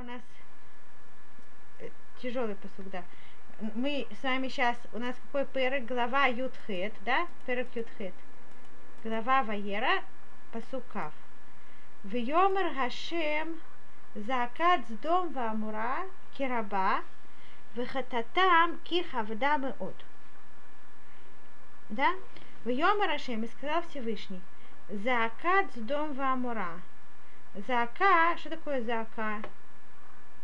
у нас э, тяжелый посуд, да. Мы с вами сейчас, у нас какой перек? Глава Ютхет, да? Перек Ютхет. Глава Ваера, посукав. В Йомер Хашем Закат дом Вамура Кираба Вехататам Кихавда Меот. Да? В Йомер Хашем сказал Всевышний. Закат дом Вамура. Зака, что такое зака?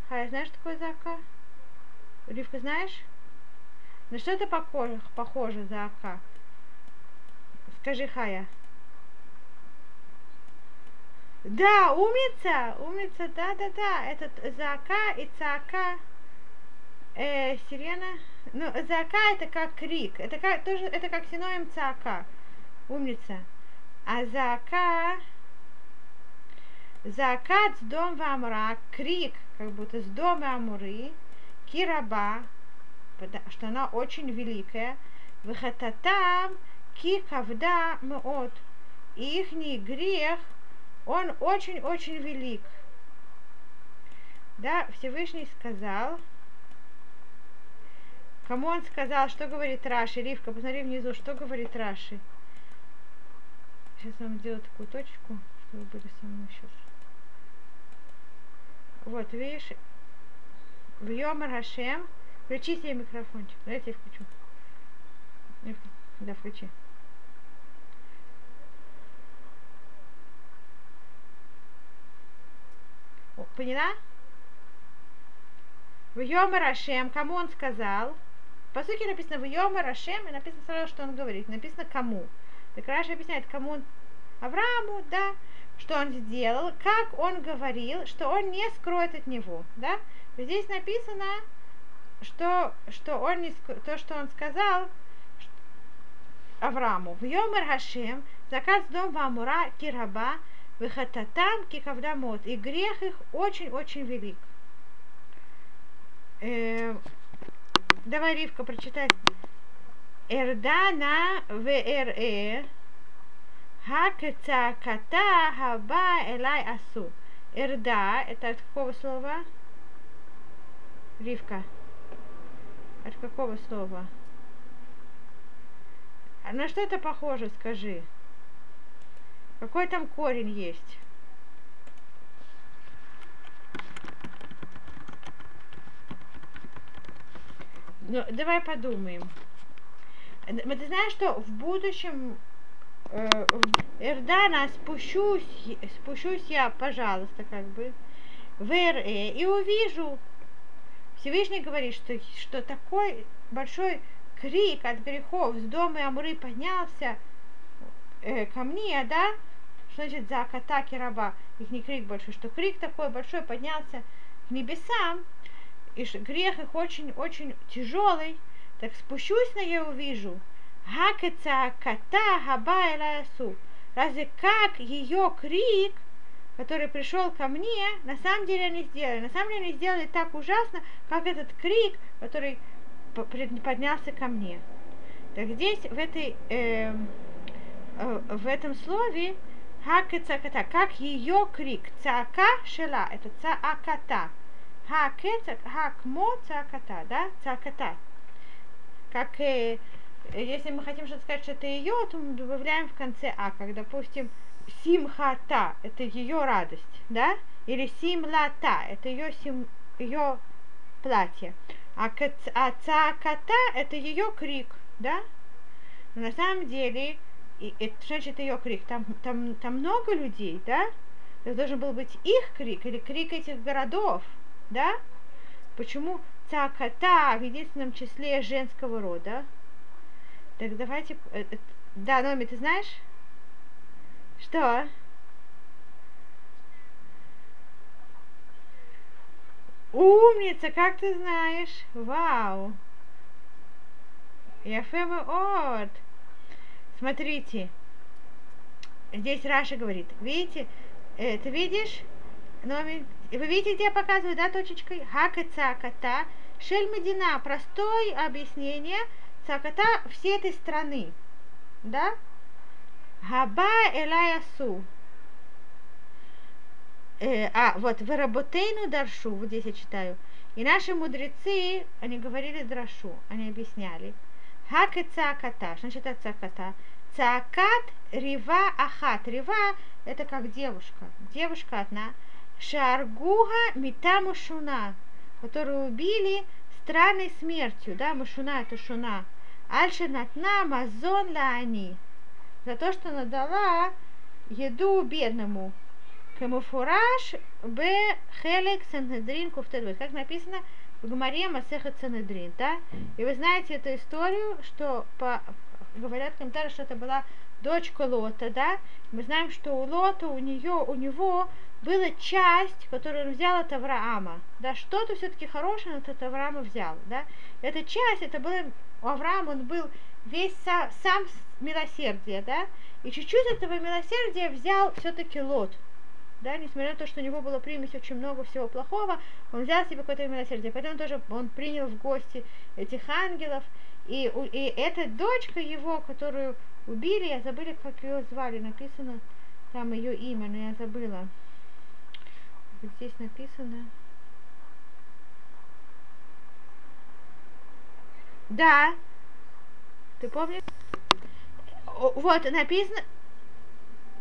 Хая, знаешь, что такое зака? Ривка, знаешь? На что это похоже, похоже зака? Скажи, Хая. Да, умница, умница, да, да, да. Это зака и цака, э, сирена. Ну, зака это как крик, это как тоже, это как синоним цака. Умница. А зака Закат с дом Вамра, крик, как будто с дома Амуры, Кираба, что она очень великая, Выхататам, Ки Кавда Меот, и ихний грех, он очень-очень велик. Да, Всевышний сказал, кому он сказал, что говорит Раши, Ривка, посмотри внизу, что говорит Раши. Сейчас вам сделаю такую точку, чтобы вы были со мной сейчас. Вот, видишь, в Йомар Хашем, включи себе микрофончик. Давайте я включу. Да, включи. О, поняла? В Йомар Хашем, кому он сказал? По сути написано в Йомар Хашем, и написано сразу, что он говорит. Написано кому. Так Раша объясняет, кому он Аврааму, да, что он сделал, как он говорил, что он не скроет от него, да? Здесь написано, что, что он не, то, что он сказал Аврааму, в Йомер Хашем, заказ дом Вамура Кираба, выхататам кикавдамот, и грех их очень-очень велик. Э, давай, Ривка, прочитай. Эрдана в РЭ, Хакецаката хаба элай асу. Эрда, это от какого слова? Ривка. От какого слова? На что это похоже, скажи? Какой там корень есть? Ну, давай подумаем. Ты знаешь, что в будущем Эрдана спущусь, спущусь я, пожалуйста, как бы, в РЭ и увижу. Всевышний говорит, что, что такой большой крик от грехов с дома Амуры поднялся э, ко мне, да? Что значит за катаки раба? Их не крик большой, что крик такой большой поднялся к небесам, и грех их очень-очень тяжелый, так спущусь на я увижу, Хакеца кота хаба эласу. Разве как ее крик, который пришел ко мне, на самом деле они сделали. На самом деле они сделали так ужасно, как этот крик, который поднялся ко мне. Так здесь в этой э, э, в этом слове хакецаката, как ее крик, цака шела, это цааката, хакецак, хакмо цааката, да, цааката, как э, если мы хотим что-то сказать, что это ее, то мы добавляем в конце а, как, допустим, симхата, это ее радость, да, или симлата, это ее, сим, ее платье, а, а цаката, это ее крик, да, но на самом деле, и, это значит ее крик, там, там, там много людей, да, это должен был быть их крик или крик этих городов, да, почему цаката в единственном числе женского рода, так давайте... Э, э, да, Номи, ты знаешь? Что? Умница, как ты знаешь? Вау! Я от. Смотрите. Здесь Раша говорит. Видите? Э, ты видишь? Номи, вы видите, где я показываю, да, точечкой? Хака цаката. Шель Медина. Простое объяснение – цаката всей этой страны. Да? Хаба Элаясу. э, а, вот, в Даршу, вот здесь я читаю, и наши мудрецы, они говорили драшу, они объясняли. Хак и цаката. Что значит это цаката? Цакат рива ахат. Рива это как девушка. Девушка одна. Шаргуга митаму шуна, которую убили странной смертью. Да, мушуна это шуна. Альша натна мазон лаани. За то, что она дала еду бедному. Камуфураж б хелек санедрин куфтедвет. Как написано в Гмаре Масеха Санедрин, да? И вы знаете эту историю, что по, говорят комментарии, что это была дочка Лота, да? Мы знаем, что у Лота, у нее, у него была часть, которую он взял от Авраама. Да, что-то все-таки хорошее он от Авраама взял, да? Эта часть, это было, у Авраама он был весь сам, сам милосердие, да? И чуть-чуть этого милосердия взял все-таки Лот, да, несмотря на то, что у него было примесь очень много всего плохого, он взял себе какое-то милосердие. Поэтому тоже он принял в гости этих ангелов. И, и эта дочка его, которую убили, я забыла, как ее звали, написано там ее имя, но я забыла. Вот здесь написано. Да. Ты помнишь? Вот, написано,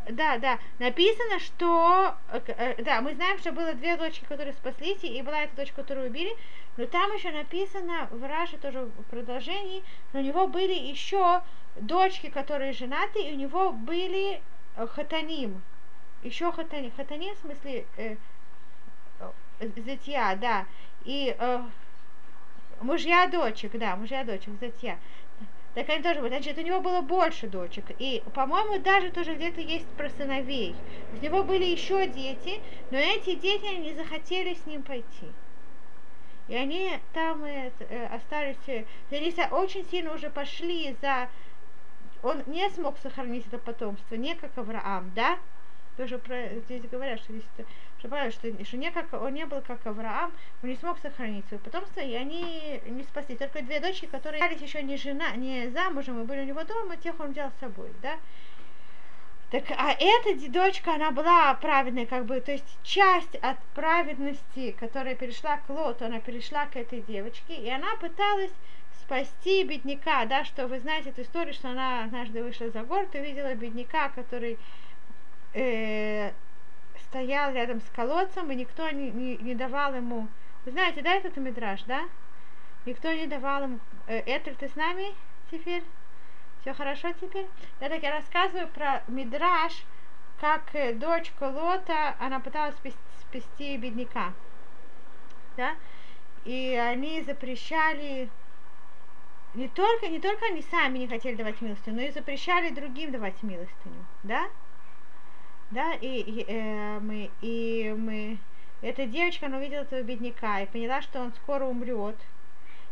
да, да, написано, что, э, э, да, мы знаем, что было две дочки, которые спаслись, и была эта дочка, которую убили, но там еще написано в Раше тоже в продолжении, что у него были еще дочки, которые женаты, и у него были э, хатаним, еще хатаним, хатаним в смысле э, зятья, да, и э, мужья дочек, да, мужья дочек, зятья так они тоже, значит, у него было больше дочек. И, по-моему, даже тоже где-то есть про сыновей. У него были еще дети, но эти дети не захотели с ним пойти. И они там э, э остались, э, они очень сильно уже пошли за... Он не смог сохранить это потомство, не как Авраам, да? Тоже про, здесь говорят, что здесь что, что, что не как, он не был как Авраам, он не смог сохранить свое потомство, и они не спасли. Только две дочки, которые остались еще не жена, не замужем, и были у него дома, тех он взял с собой, да. Так, а эта дочка, она была праведной, как бы, то есть часть от праведности, которая перешла к Лоту, она перешла к этой девочке, и она пыталась спасти бедняка, да, что вы знаете эту историю, что она однажды вышла за город и увидела бедняка, который э, стоял рядом с колодцем, и никто не, не, не давал ему... Вы знаете, да, этот мидраж, да? Никто не давал ему... Э, это ты с нами теперь? Все хорошо теперь? Я так я рассказываю про мидраж, как э, дочка Лота, она пыталась спасти, спасти бедняка. Да? И они запрещали не только, не только они сами не хотели давать милостыню, но и запрещали другим давать милостыню, да? Да, и, и э, мы, и мы, эта девочка, она увидела этого бедняка и поняла, что он скоро умрет,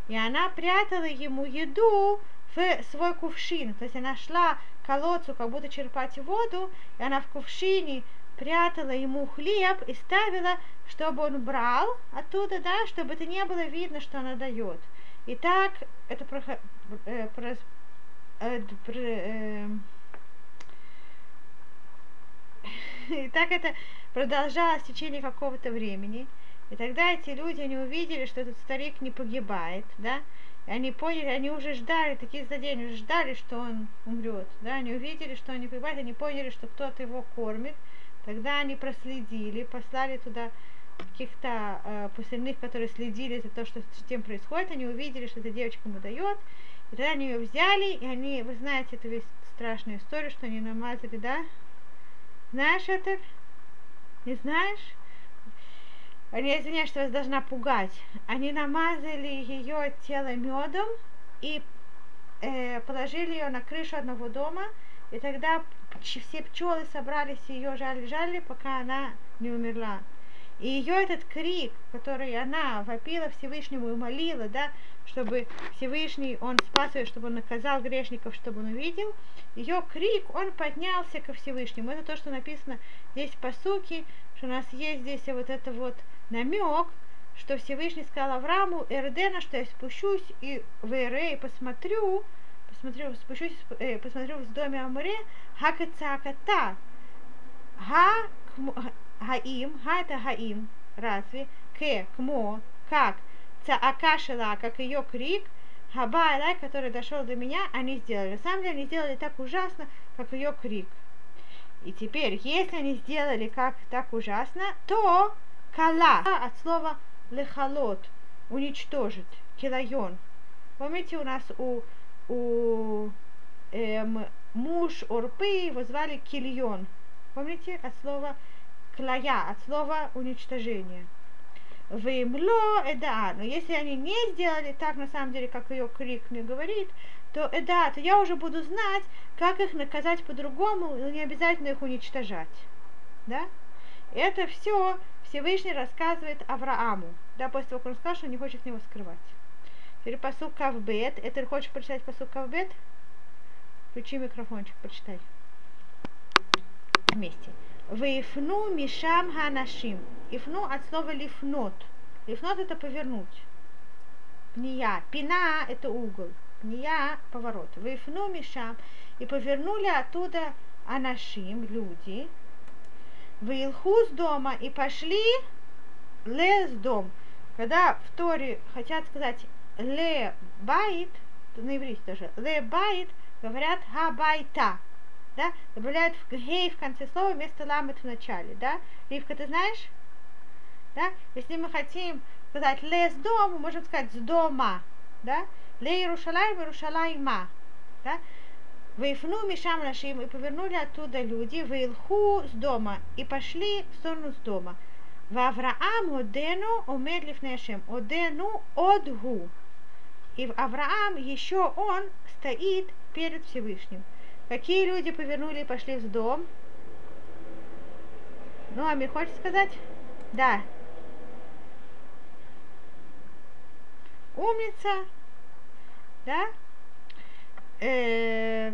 и она прятала ему еду в свой кувшин, то есть она шла к колодцу, как будто черпать воду, и она в кувшине прятала ему хлеб и ставила, чтобы он брал оттуда, да, чтобы это не было видно, что она дает. И так это про, э, про, э, про, э, И так это продолжалось в течение какого-то времени. И тогда эти люди, они увидели, что этот старик не погибает, да, и они поняли, они уже ждали, такие злодеи, уже ждали, что он умрет, да, они увидели, что он не погибает, они поняли, что кто-то его кормит, тогда они проследили, послали туда каких-то э, посыльных, которые следили за то, что с тем происходит, они увидели, что эта девочка ему дает, и тогда они ее взяли, и они, вы знаете эту весь страшную историю, что они намазали, да, знаешь это? Не знаешь? Я извиняюсь, что вас должна пугать. Они намазали ее тело медом и э, положили ее на крышу одного дома, и тогда все пчелы собрались ее жали-жали, пока она не умерла. И ее этот крик, который она вопила Всевышнему и молила, да, чтобы Всевышний, он спас ее, чтобы он наказал грешников, чтобы он увидел, ее крик, он поднялся ко Всевышнему. Это то, что написано здесь по суке, что у нас есть здесь вот это вот намек, что Всевышний сказал Аврааму, Эрдена, что я спущусь и в Эре и посмотрю, посмотрю, спущусь, э, посмотрю в доме Амуре, хакацаката, ха, гаим, га это гаим, разве, к, кмо, как, цаака шела, как ее крик, хаба алай, который дошел до меня, они сделали. На самом деле они сделали так ужасно, как ее крик. И теперь, если они сделали как так ужасно, то кала от слова лехалот, уничтожить, килайон. Помните, у нас у, у эм, муж Орпы его звали Кильон. Помните, от слова клая, от слова уничтожение. Вымло эда. Но если они не сделали так, на самом деле, как ее крик мне говорит, то эда, то я уже буду знать, как их наказать по-другому, но не обязательно их уничтожать. Да? Это все Всевышний рассказывает Аврааму, да, после того, как он сказал, что не хочет с него скрывать. Теперь посук Кавбет. Это ты хочешь прочитать посук Кавбет? Включи микрофончик, прочитай. Вместе. Вейфну мишам ханашим. Ифну от слова лифнот. Лифнот это повернуть. Пния. Пина это угол. Пния поворот. Вейфну мишам. И повернули оттуда анашим, люди. Вейлху с дома и пошли лес дом. Когда в Торе хотят сказать לבית, на иврите тоже, לבית, говорят הביתה да, добавляют хей в конце слова вместо ламед в начале, да. Ривка, ты знаешь? Да? Если мы хотим сказать לסדום, мы можем сказать סדומה, да. לירושלים, ירושלימה, да. ויפנו משם האנשים и повернули оттуда люди, וילכו סדומה и пошли в сторону Сдома. В Авраам Одену умедлив Нешем. Одену Одгу. И в Авраам еще он стоит перед Всевышним. Какие люди повернули и пошли в дом? Ну, а мне хочешь сказать? Да. Умница. Да? Э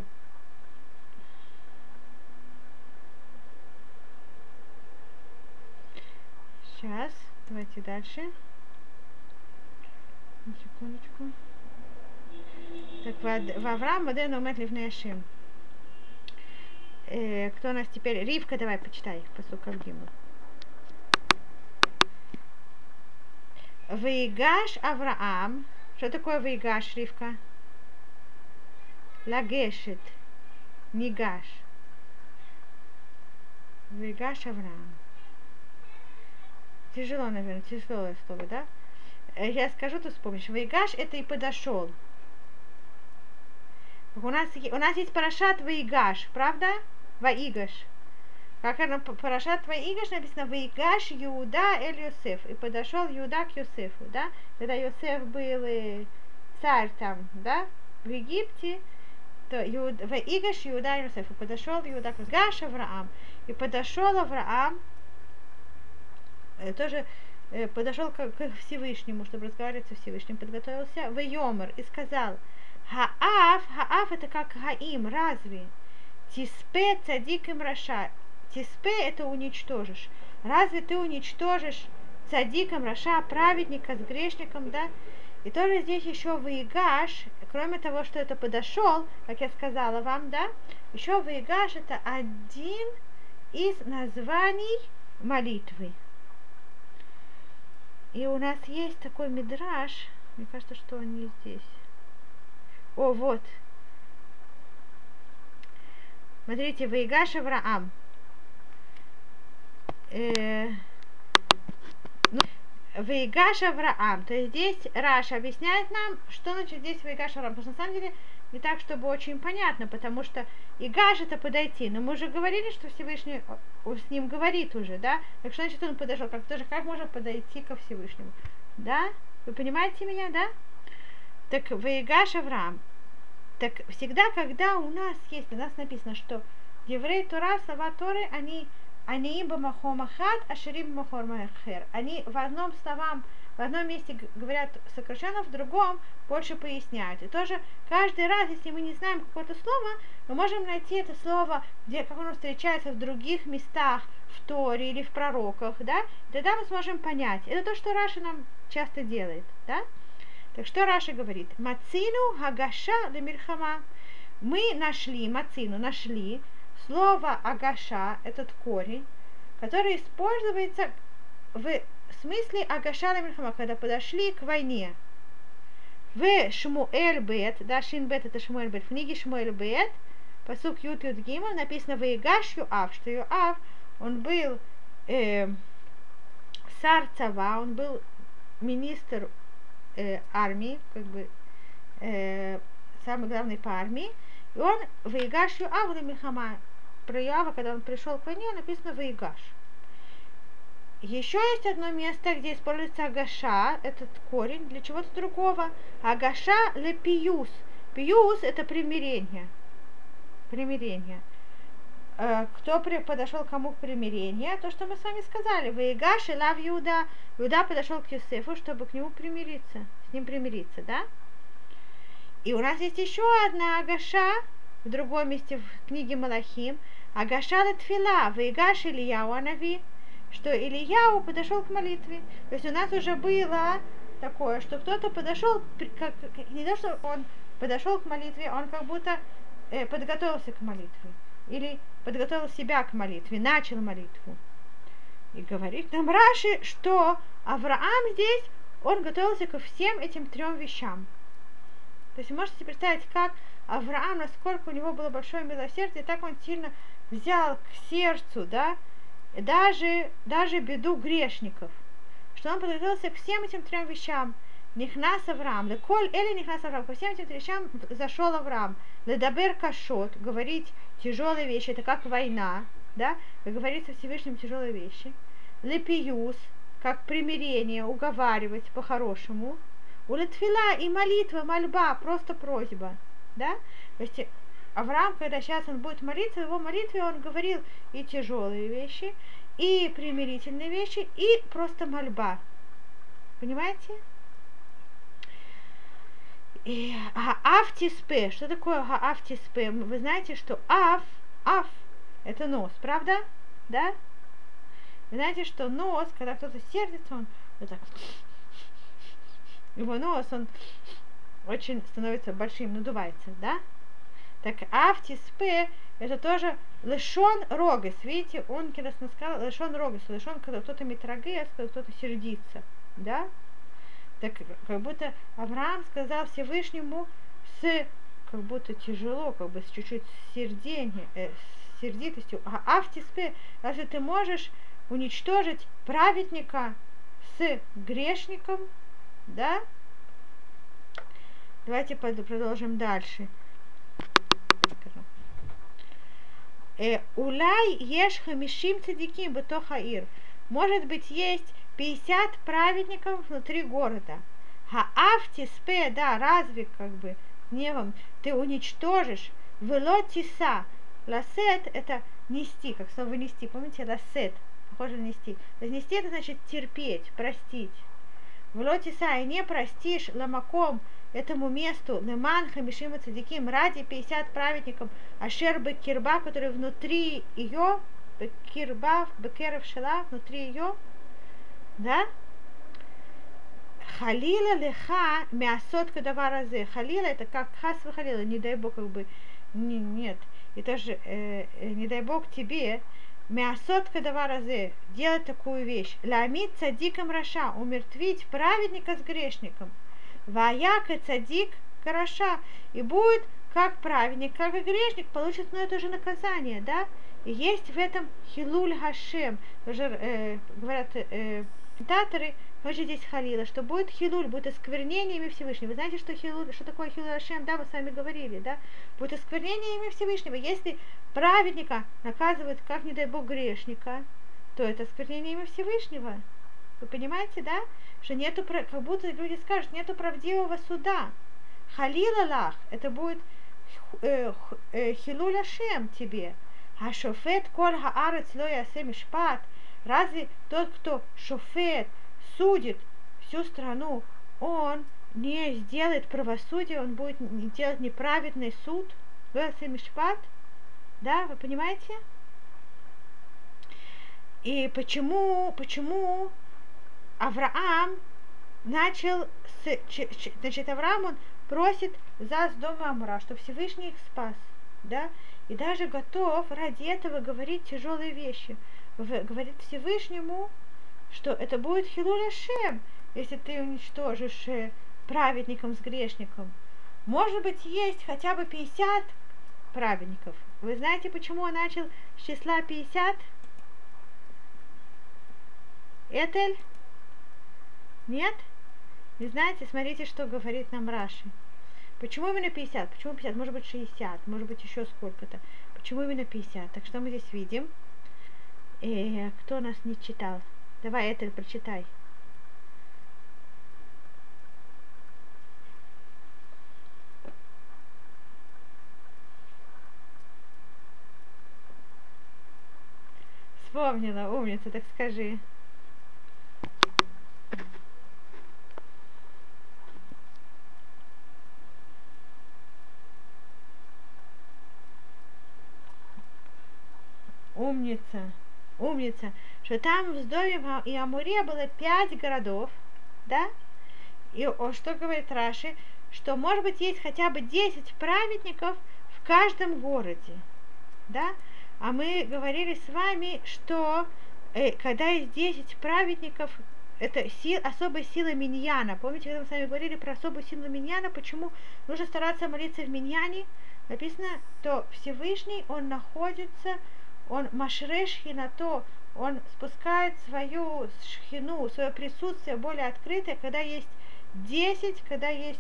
Сейчас, давайте дальше. Секундочку. Так, в Авраам Маден умет Ливнешим. Э, кто у нас теперь? Ривка, давай, почитай, посука в Гиму. Вейгаш Авраам. Что такое Вейгаш, Ривка? Лагешет. Нигаш. Вейгаш Авраам. Тяжело, наверное, тяжелое слово, да? Э, я скажу, ты вспомнишь. Вейгаш это и подошел. У нас, у нас есть парашат Вейгаш, правда? Ваигаш. Как оно Парашат Ваигаш написано Ваигаш Иуда Эль Йосеф. И подошел Иуда к Йосефу, да? Когда Йосеф был э, царь там, да, в Египте, то Иуда, Ваигаш Иуда Эль Йосеф. И подошел Иуда к Гаш Авраам. И подошел Авраам, э, тоже э, подошел к, к Всевышнему, чтобы разговаривать со Всевышним, подготовился в Йомер и сказал, Хаав, Хаав это как Хаим, разве? Тиспе цадик им раша. Тиспе это уничтожишь. Разве ты уничтожишь цадиком раша, праведника с грешником, да? И тоже здесь еще выигаш, кроме того, что это подошел, как я сказала вам, да, еще выигаш это один из названий молитвы. И у нас есть такой мидраж, мне кажется, что он не здесь. О, вот, Смотрите, Ваигаш Авраам. Э, ну, Ваигаш Авраам. То есть здесь Раша объясняет нам, что значит здесь Ваигаш Авраам. Потому что на самом деле не так, чтобы очень понятно, потому что Игаш это подойти. Но мы уже говорили, что Всевышний с ним говорит уже, да? Так что значит он подошел? Как тоже как можно подойти ко Всевышнему? Да? Вы понимаете меня, да? Так Ваигаш Авраам. Так всегда, когда у нас есть, у нас написано, что евреи Тора, слова Торы, они עניים במקום אחד, עשירים במקום אחר. Они в одном словам, в одном месте говорят сокращенно, в другом больше поясняют. И тоже каждый раз, если мы не знаем какое-то слово, мы можем найти это слово, где, как оно встречается в других местах, в Торе или в пророках, да, и тогда мы сможем понять. Это то, что Раши нам часто делает, да. Так что Раши говорит? מצינו הגשה למלחמה. Мы нашли, мацину, нашли слово агаша, этот корень, который используется в смысле Агашала Мильхама, когда подошли к войне. В Шмуэль Бет, да, Шин Бет это Шмуэль Бет, в книге Шмуэль Бет, посук Ют Ют Гимов, написано Ваигаш Юав, что Юав, он был э, царь Цава, он был министр э, армии, как бы э, самый главный по армии, и он Ваигаш Юав Мильхама, про Юава, когда он пришел к войне, написано Ваигаш. Еще есть одно место, где используется агаша, этот корень, для чего-то другого. Агаша ле пиюс. Пиюс это примирение. Примирение. Э, кто подошел кому к примирению? То, что мы с вами сказали. Ваигаш и лав Иуда. Иуда подошел к Юсефу, чтобы к нему примириться. С ним примириться, да? И у нас есть еще одна агаша в другом месте в книге Малахим. Агаша латфила. Ваигаш Ильяу Анави что Ильяу подошел к молитве. То есть у нас уже было такое, что кто-то подошел, как, не то, что он подошел к молитве, он как будто э, подготовился к молитве. Или подготовил себя к молитве, начал молитву. И говорит нам Раши, что Авраам здесь, он готовился ко всем этим трем вещам. То есть можете представить, как Авраам, насколько у него было большое милосердие, так он сильно взял к сердцу, да, даже, даже беду грешников, что он подготовился к всем этим трем вещам. Нихнас Авраам, леколь или Нихнас Авраам, ко всем этим вещам зашел Авраам. Ледабер кашот, говорить тяжелые вещи, это как война, да, как говорится Всевышним тяжелые вещи. Лепиюс, как примирение, уговаривать по-хорошему. У Литфила и молитва, мольба, просто просьба, да. То есть Авраам, когда сейчас он будет молиться, в его молитве он говорил и тяжелые вещи, и примирительные вещи, и просто мольба. Понимаете? И Гаавтиспе. Что такое Гаавтиспе? Вы знаете, что Ав, Ав, это нос, правда? Да? Вы знаете, что нос, когда кто-то сердится, он вот так. Его нос, он очень становится большим, надувается, да? Так автиспе это тоже лишен рогес. Видите, он когда сказал лишен рогес, лишен, когда кто-то митрагес, когда кто-то сердится. Да? Так как будто Авраам сказал Всевышнему с как будто тяжело, как бы с чуть-чуть сердение, э, с сердитостью. А автиспе, разве ты можешь уничтожить праведника с грешником? Да? Давайте продолжим дальше. Улай ешь хамишим цадиким бетохаир. Может быть, есть 50 праведников внутри города. Хаавти спе, да, разве как бы гневом ты уничтожишь велотиса. Ласет это нести, как слово нести. Помните, ласет, похоже на нести. Нести это значит терпеть, простить. Велотиса и не простишь ламаком этому месту Неман Хамишима Цадиким ради 50 праведников Ашер Бекирба, который внутри ее, Бекирба, Бекеров Шела, внутри ее, да? Халила леха мясот кадаваразе. Халила это как хас халила, не дай бог как бы, не, нет. И тоже, э, э, не дай бог тебе, мясот кадаваразе, делать такую вещь. Ламит цадиком раша, умертвить праведника с грешником. Ваяк и цадик хороша. И будет как праведник, как и грешник получит на это же наказание, да? И есть в этом хилуль хашем. Тоже э, говорят э, комментаторы, тоже здесь халила, что будет хилуль, будет осквернение имя Всевышнего. Вы знаете, что, хилуль, что такое хилуль хашем? Да, вы сами говорили, да? Будет осквернение имя Всевышнего. Если праведника наказывают, как, не дай Бог, грешника, то это осквернение имя Всевышнего. Вы понимаете, да? Что нету, как будто люди скажут, нету правдивого суда. Халилалах, это будет э, э, хилуля шем тебе. А шофет коль хаарец ло ясе мишпат. Разве тот, кто шофет, судит всю страну, он не сделает правосудие, он будет делать неправедный суд, мишпат? Да, вы понимаете? И почему, почему Авраам начал, с, значит, Авраам, он просит за дома Амура, чтобы Всевышний их спас, да, и даже готов ради этого говорить тяжелые вещи. Говорит Всевышнему, что это будет Хилуля Шем, если ты уничтожишь э, праведником с грешником. Может быть, есть хотя бы 50 праведников. Вы знаете, почему он начал с числа 50? Этель? Нет? Не знаете? Смотрите, что говорит нам Раши. Почему именно 50? Почему 50? Может быть 60, может быть еще сколько-то. Почему именно 50? Так что мы здесь видим? Э, кто нас не читал? Давай, Этель, прочитай. Вспомнила, умница, так скажи. Умница, умница, что там в Сдоме и Амуре было пять городов, да? И о, что говорит Раши? Что, может быть, есть хотя бы 10 праведников в каждом городе, да? А мы говорили с вами, что э, когда есть 10 праведников, это сил, особая сила миньяна. Помните, когда мы с вами говорили про особую силу миньяна, почему нужно стараться молиться в миньяне? Написано, что Всевышний, он находится, он машреш на то, он спускает свою шхину, свое присутствие более открытое, когда есть 10, когда есть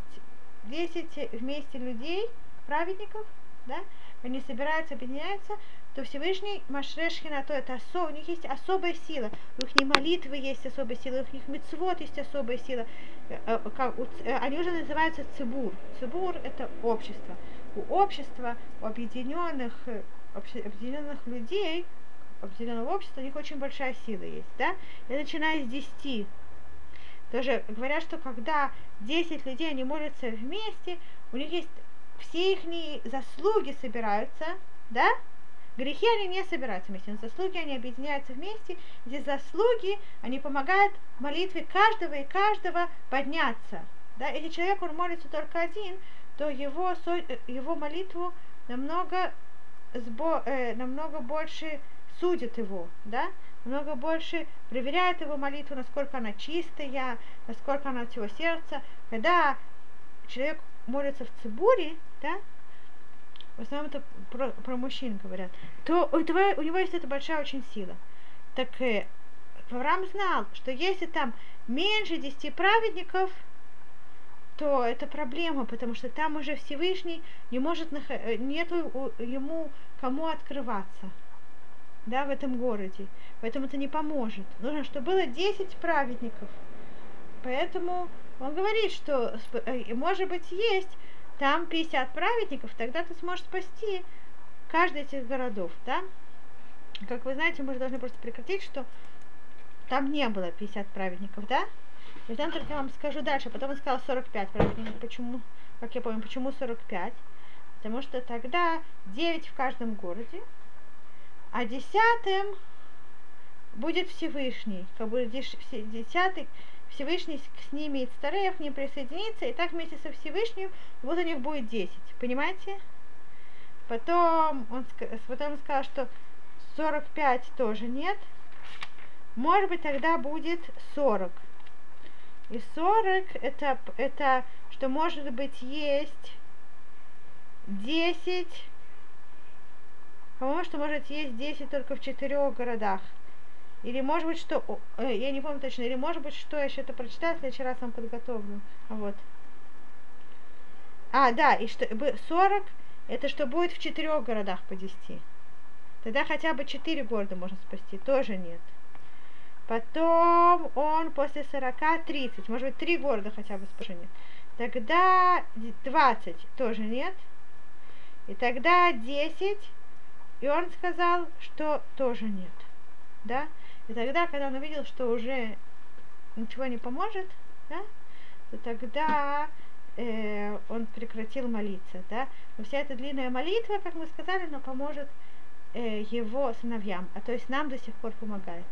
10 вместе людей, праведников, да, они собираются, объединяются, то Всевышний Машрешхина, то это осо, у них есть особая сила, у них молитвы есть особая сила, у них мецвод есть особая сила, они уже называются цибур. Цибур это общество. У общества, у объединенных, объединенных людей, объединенного общества, у них очень большая сила есть, да? И начиная с 10. Тоже говорят, что когда 10 людей, они молятся вместе, у них есть все их заслуги собираются, да? Грехи они не собираются вместе, но заслуги они объединяются вместе. Эти заслуги, они помогают молитве каждого и каждого подняться. Да? Если человек, он молится только один, то его, его молитву намного, сбо, э, намного больше судит его, да? намного больше проверяет его молитву, насколько она чистая, насколько она от всего сердца. Когда человек молится в цибуре, да, в основном это про, про мужчин говорят, то у, этого, у него есть эта большая очень сила. Так э, Авраам знал, что если там меньше десяти праведников, то это проблема, потому что там уже Всевышний не может, э, нету ему кому открываться, да, в этом городе. Поэтому это не поможет. Нужно, чтобы было 10 праведников. Поэтому он говорит, что, э, может быть, есть там 50 праведников, тогда ты сможешь спасти каждый из этих городов, да? Как вы знаете, мы же должны просто прекратить, что там не было 50 праведников, да? И там только я вам скажу дальше. Потом он сказал 45 праведников. Почему? Как я помню, почему 45? Потому что тогда 9 в каждом городе, а десятым будет Всевышний. Как будет десятый, Всевышний с ними из старых не присоединится, и так вместе со Всевышним вот у них будет 10. Понимаете? Потом он, потом он сказал, что 45 тоже нет. Может быть, тогда будет 40. И 40 это, это что может быть есть 10. По-моему, что может есть 10 только в четырех городах. Или может быть, что... Э, я не помню точно. Или может быть, что я еще это прочитаю, в следующий раз вам подготовлю. Вот. А, да, и что 40 это что будет в четырех городах по 10. Тогда хотя бы 4 города можно спасти. Тоже нет. Потом он после 40 30. Может быть, 3 города хотя бы спасет. Нет. Тогда 20 тоже нет. И тогда 10. И он сказал, что тоже нет. Да? И тогда, когда он увидел, что уже ничего не поможет, да, то тогда э, он прекратил молиться, да. Но вся эта длинная молитва, как мы сказали, она поможет э, его сыновьям, а то есть нам до сих пор помогает.